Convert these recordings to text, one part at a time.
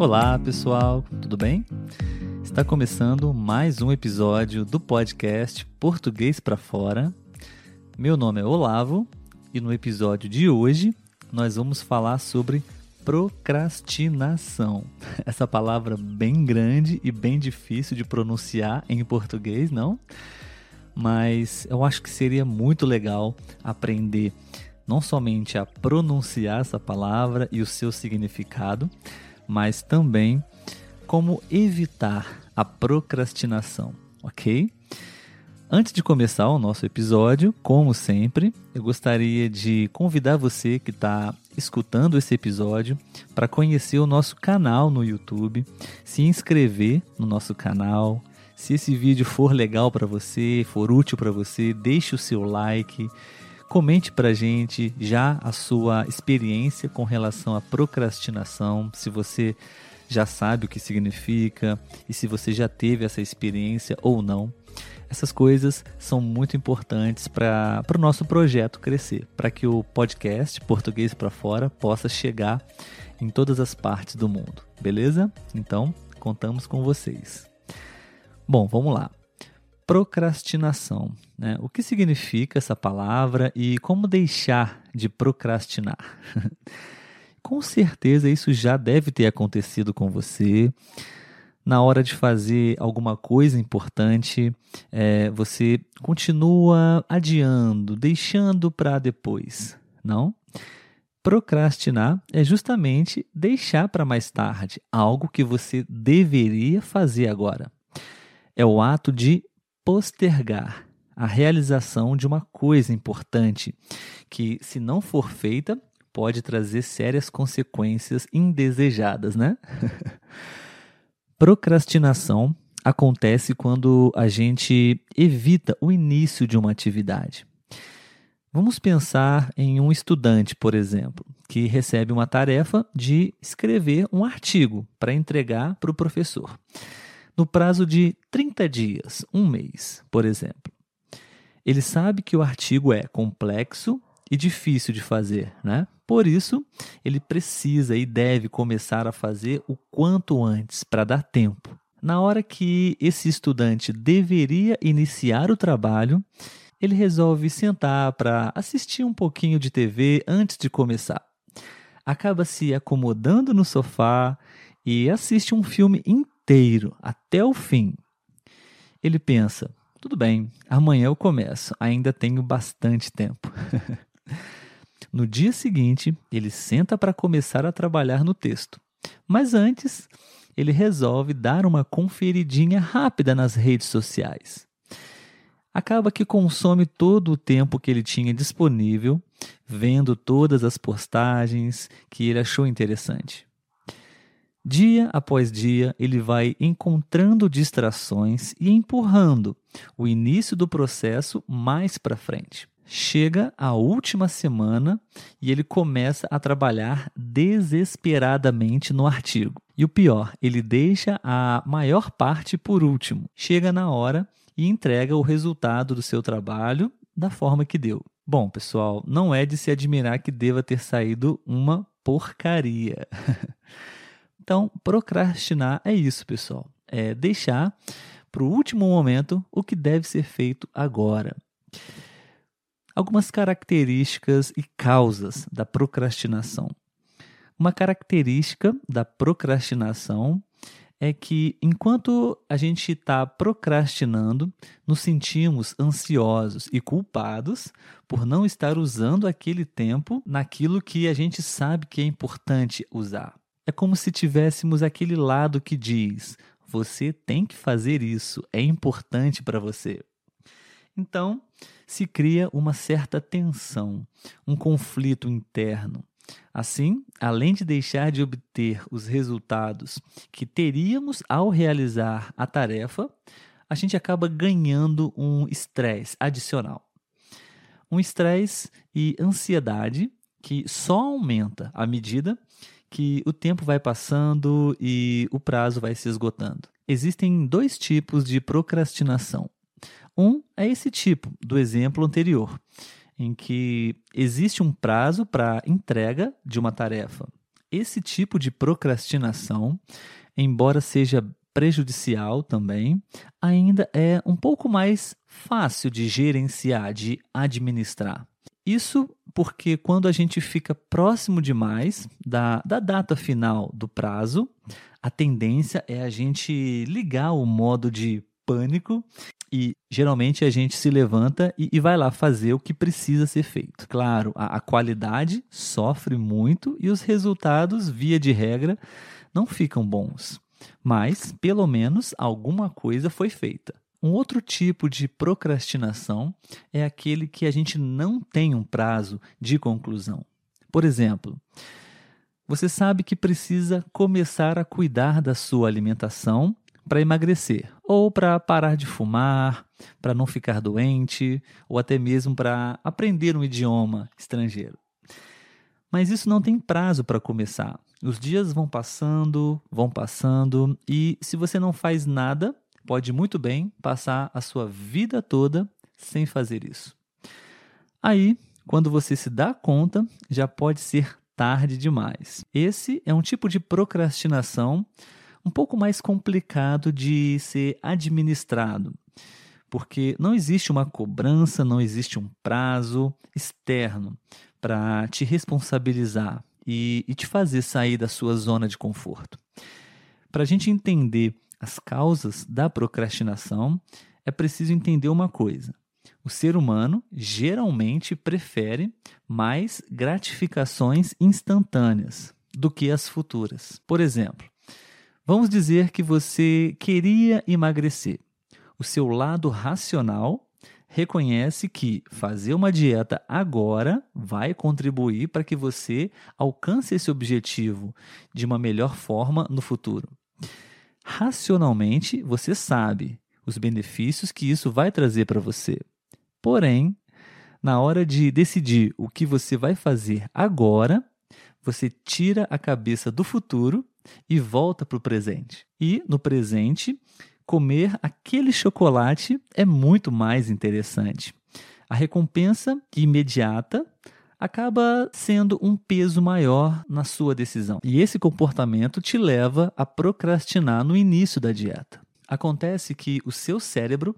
Olá, pessoal, tudo bem? Está começando mais um episódio do podcast Português para Fora. Meu nome é Olavo e no episódio de hoje nós vamos falar sobre procrastinação. Essa palavra bem grande e bem difícil de pronunciar em português, não? Mas eu acho que seria muito legal aprender não somente a pronunciar essa palavra e o seu significado, mas também como evitar a procrastinação, ok? Antes de começar o nosso episódio, como sempre, eu gostaria de convidar você que está escutando esse episódio para conhecer o nosso canal no YouTube, se inscrever no nosso canal. Se esse vídeo for legal para você, for útil para você, deixe o seu like, comente para gente já a sua experiência com relação à procrastinação, se você já sabe o que significa e se você já teve essa experiência ou não. Essas coisas são muito importantes para o nosso projeto crescer, para que o podcast Português para Fora possa chegar em todas as partes do mundo, beleza? Então, contamos com vocês. Bom, vamos lá. Procrastinação. Né? O que significa essa palavra e como deixar de procrastinar? com certeza isso já deve ter acontecido com você na hora de fazer alguma coisa importante, é, você continua adiando, deixando para depois, não? Procrastinar é justamente deixar para mais tarde algo que você deveria fazer agora. É o ato de postergar a realização de uma coisa importante que, se não for feita, pode trazer sérias consequências indesejadas, né? Procrastinação acontece quando a gente evita o início de uma atividade. Vamos pensar em um estudante, por exemplo, que recebe uma tarefa de escrever um artigo para entregar para o professor, no prazo de 30 dias, um mês, por exemplo. Ele sabe que o artigo é complexo e difícil de fazer, né? Por isso, ele precisa e deve começar a fazer o quanto antes para dar tempo. Na hora que esse estudante deveria iniciar o trabalho, ele resolve sentar para assistir um pouquinho de TV antes de começar. Acaba se acomodando no sofá e assiste um filme inteiro até o fim. Ele pensa: tudo bem, amanhã eu começo, ainda tenho bastante tempo. No dia seguinte, ele senta para começar a trabalhar no texto. Mas antes, ele resolve dar uma conferidinha rápida nas redes sociais. Acaba que consome todo o tempo que ele tinha disponível, vendo todas as postagens que ele achou interessante. Dia após dia, ele vai encontrando distrações e empurrando o início do processo mais para frente. Chega a última semana e ele começa a trabalhar desesperadamente no artigo. E o pior, ele deixa a maior parte por último. Chega na hora e entrega o resultado do seu trabalho da forma que deu. Bom, pessoal, não é de se admirar que deva ter saído uma porcaria. então, procrastinar é isso, pessoal. É deixar para o último momento o que deve ser feito agora algumas características e causas da procrastinação. Uma característica da procrastinação é que enquanto a gente está procrastinando, nos sentimos ansiosos e culpados por não estar usando aquele tempo naquilo que a gente sabe que é importante usar. É como se tivéssemos aquele lado que diz: você tem que fazer isso, é importante para você. Então, se cria uma certa tensão, um conflito interno. Assim, além de deixar de obter os resultados que teríamos ao realizar a tarefa, a gente acaba ganhando um estresse adicional. Um estresse e ansiedade que só aumenta à medida que o tempo vai passando e o prazo vai se esgotando. Existem dois tipos de procrastinação: um é esse tipo do exemplo anterior, em que existe um prazo para entrega de uma tarefa Esse tipo de procrastinação, embora seja prejudicial também, ainda é um pouco mais fácil de gerenciar, de administrar. Isso porque quando a gente fica próximo demais da, da data final do prazo, a tendência é a gente ligar o modo de pânico e geralmente a gente se levanta e, e vai lá fazer o que precisa ser feito. Claro, a, a qualidade sofre muito e os resultados, via de regra, não ficam bons. Mas, pelo menos, alguma coisa foi feita. Um outro tipo de procrastinação é aquele que a gente não tem um prazo de conclusão. Por exemplo, você sabe que precisa começar a cuidar da sua alimentação para emagrecer, ou para parar de fumar, para não ficar doente, ou até mesmo para aprender um idioma estrangeiro. Mas isso não tem prazo para começar. Os dias vão passando, vão passando, e se você não faz nada, pode muito bem passar a sua vida toda sem fazer isso. Aí, quando você se dá conta, já pode ser tarde demais. Esse é um tipo de procrastinação um pouco mais complicado de ser administrado, porque não existe uma cobrança, não existe um prazo externo para te responsabilizar e, e te fazer sair da sua zona de conforto. Para a gente entender as causas da procrastinação, é preciso entender uma coisa. O ser humano geralmente prefere mais gratificações instantâneas do que as futuras. Por exemplo, Vamos dizer que você queria emagrecer. O seu lado racional reconhece que fazer uma dieta agora vai contribuir para que você alcance esse objetivo de uma melhor forma no futuro. Racionalmente, você sabe os benefícios que isso vai trazer para você. Porém, na hora de decidir o que você vai fazer agora, você tira a cabeça do futuro e volta para o presente. E no presente, comer aquele chocolate é muito mais interessante. A recompensa imediata acaba sendo um peso maior na sua decisão. E esse comportamento te leva a procrastinar no início da dieta. Acontece que o seu cérebro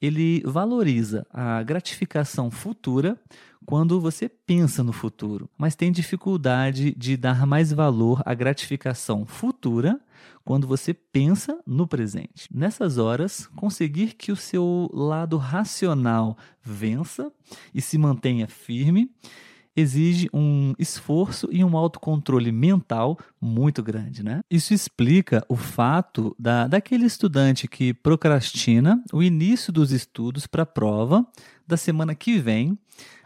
ele valoriza a gratificação futura quando você pensa no futuro, mas tem dificuldade de dar mais valor à gratificação futura quando você pensa no presente. Nessas horas, conseguir que o seu lado racional vença e se mantenha firme exige um esforço e um autocontrole mental muito grande, né? Isso explica o fato da, daquele estudante que procrastina o início dos estudos para a prova da semana que vem,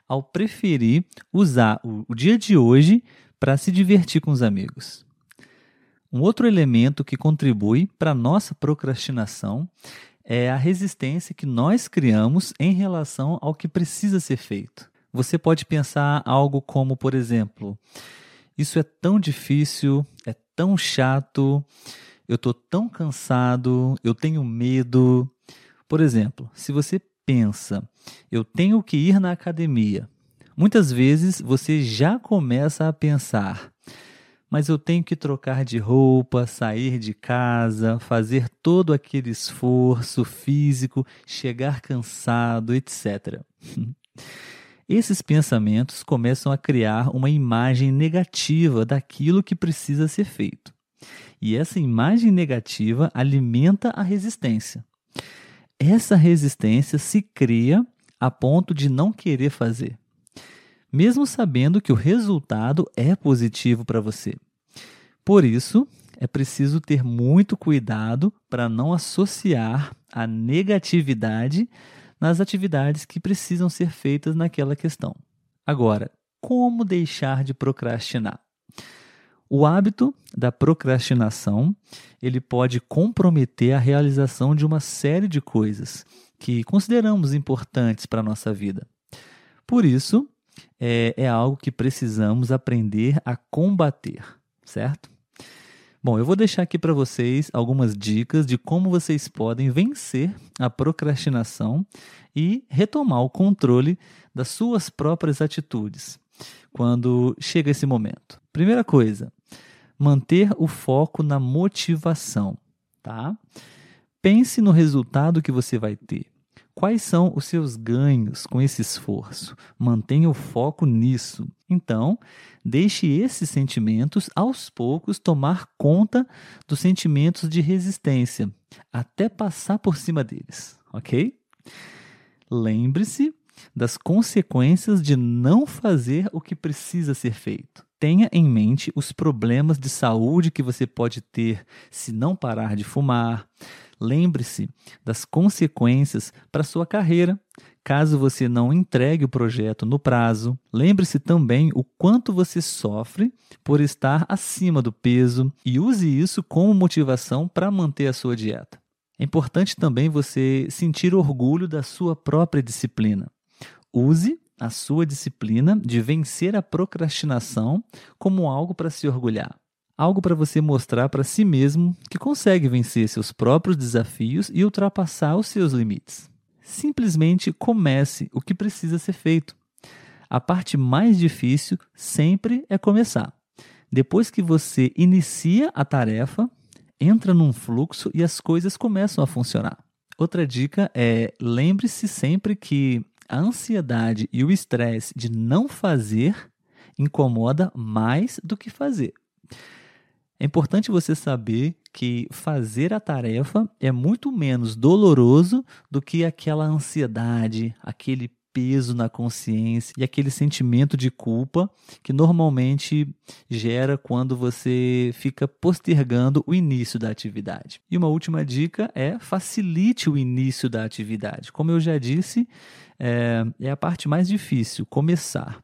ao preferir usar o, o dia de hoje para se divertir com os amigos. Um outro elemento que contribui para a nossa procrastinação é a resistência que nós criamos em relação ao que precisa ser feito. Você pode pensar algo como, por exemplo, isso é tão difícil, é tão chato, eu estou tão cansado, eu tenho medo. Por exemplo, se você pensa, eu tenho que ir na academia, muitas vezes você já começa a pensar, mas eu tenho que trocar de roupa, sair de casa, fazer todo aquele esforço físico, chegar cansado, etc. Esses pensamentos começam a criar uma imagem negativa daquilo que precisa ser feito. E essa imagem negativa alimenta a resistência. Essa resistência se cria a ponto de não querer fazer, mesmo sabendo que o resultado é positivo para você. Por isso, é preciso ter muito cuidado para não associar a negatividade nas atividades que precisam ser feitas naquela questão. Agora, como deixar de procrastinar? O hábito da procrastinação, ele pode comprometer a realização de uma série de coisas que consideramos importantes para a nossa vida. Por isso, é, é algo que precisamos aprender a combater, certo? Bom, eu vou deixar aqui para vocês algumas dicas de como vocês podem vencer a procrastinação e retomar o controle das suas próprias atitudes quando chega esse momento. Primeira coisa, manter o foco na motivação, tá? Pense no resultado que você vai ter. Quais são os seus ganhos com esse esforço? Mantenha o foco nisso. Então, deixe esses sentimentos aos poucos tomar conta dos sentimentos de resistência, até passar por cima deles, ok? Lembre-se das consequências de não fazer o que precisa ser feito. Tenha em mente os problemas de saúde que você pode ter se não parar de fumar. Lembre-se das consequências para sua carreira, caso você não entregue o projeto no prazo. Lembre-se também o quanto você sofre por estar acima do peso e use isso como motivação para manter a sua dieta. É importante também você sentir orgulho da sua própria disciplina. Use a sua disciplina de vencer a procrastinação como algo para se orgulhar. Algo para você mostrar para si mesmo que consegue vencer seus próprios desafios e ultrapassar os seus limites. Simplesmente comece o que precisa ser feito. A parte mais difícil sempre é começar. Depois que você inicia a tarefa, entra num fluxo e as coisas começam a funcionar. Outra dica é lembre-se sempre que a ansiedade e o estresse de não fazer incomoda mais do que fazer. É importante você saber que fazer a tarefa é muito menos doloroso do que aquela ansiedade, aquele peso na consciência e aquele sentimento de culpa que normalmente gera quando você fica postergando o início da atividade. E uma última dica é facilite o início da atividade. Como eu já disse, é, é a parte mais difícil, começar.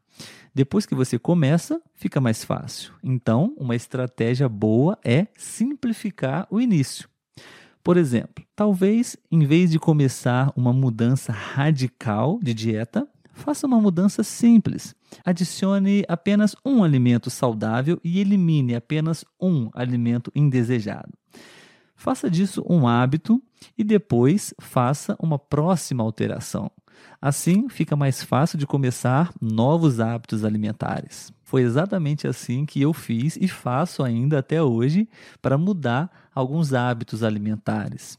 Depois que você começa, fica mais fácil. Então, uma estratégia boa é simplificar o início. Por exemplo, talvez em vez de começar uma mudança radical de dieta, faça uma mudança simples. Adicione apenas um alimento saudável e elimine apenas um alimento indesejado. Faça disso um hábito e depois faça uma próxima alteração. Assim, fica mais fácil de começar novos hábitos alimentares. Foi exatamente assim que eu fiz e faço ainda até hoje para mudar alguns hábitos alimentares.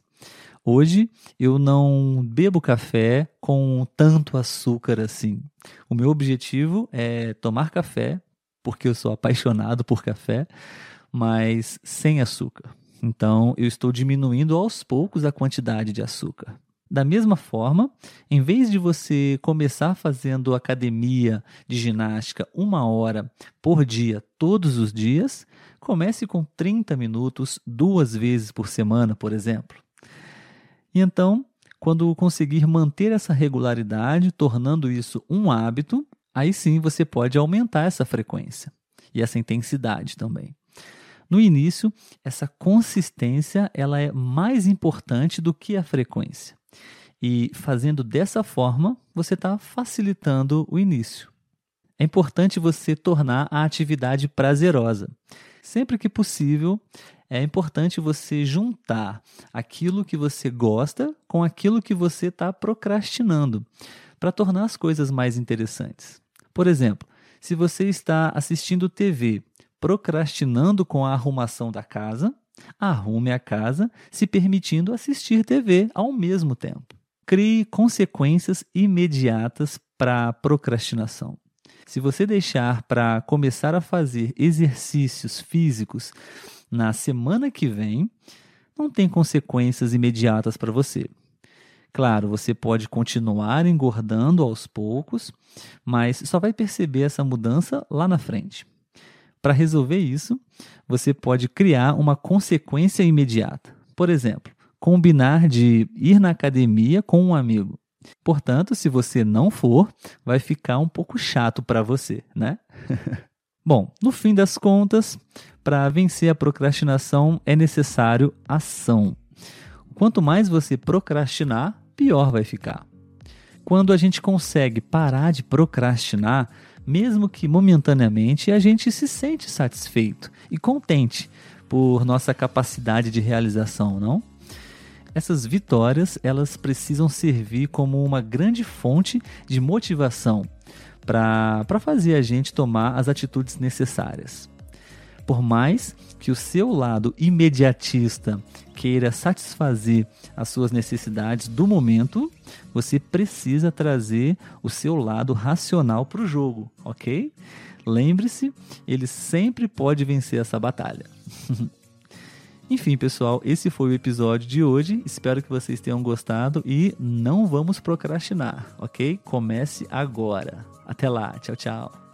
Hoje eu não bebo café com tanto açúcar assim. O meu objetivo é tomar café, porque eu sou apaixonado por café, mas sem açúcar. Então eu estou diminuindo aos poucos a quantidade de açúcar. Da mesma forma, em vez de você começar fazendo academia de ginástica uma hora por dia, todos os dias, comece com 30 minutos duas vezes por semana, por exemplo. E então, quando conseguir manter essa regularidade, tornando isso um hábito, aí sim você pode aumentar essa frequência e essa intensidade também. No início, essa consistência ela é mais importante do que a frequência. E fazendo dessa forma, você está facilitando o início. É importante você tornar a atividade prazerosa. Sempre que possível, é importante você juntar aquilo que você gosta com aquilo que você está procrastinando, para tornar as coisas mais interessantes. Por exemplo, se você está assistindo TV procrastinando com a arrumação da casa, arrume a casa se permitindo assistir TV ao mesmo tempo. Crie consequências imediatas para a procrastinação. Se você deixar para começar a fazer exercícios físicos na semana que vem, não tem consequências imediatas para você. Claro, você pode continuar engordando aos poucos, mas só vai perceber essa mudança lá na frente. Para resolver isso, você pode criar uma consequência imediata. Por exemplo, combinar de ir na academia com um amigo. Portanto, se você não for, vai ficar um pouco chato para você, né? Bom, no fim das contas, para vencer a procrastinação é necessário ação. Quanto mais você procrastinar, pior vai ficar. Quando a gente consegue parar de procrastinar, mesmo que momentaneamente, a gente se sente satisfeito e contente por nossa capacidade de realização, não? Essas vitórias, elas precisam servir como uma grande fonte de motivação para fazer a gente tomar as atitudes necessárias. Por mais que o seu lado imediatista queira satisfazer as suas necessidades do momento, você precisa trazer o seu lado racional para o jogo, ok? Lembre-se, ele sempre pode vencer essa batalha. Enfim, pessoal, esse foi o episódio de hoje. Espero que vocês tenham gostado e não vamos procrastinar, ok? Comece agora. Até lá, tchau, tchau.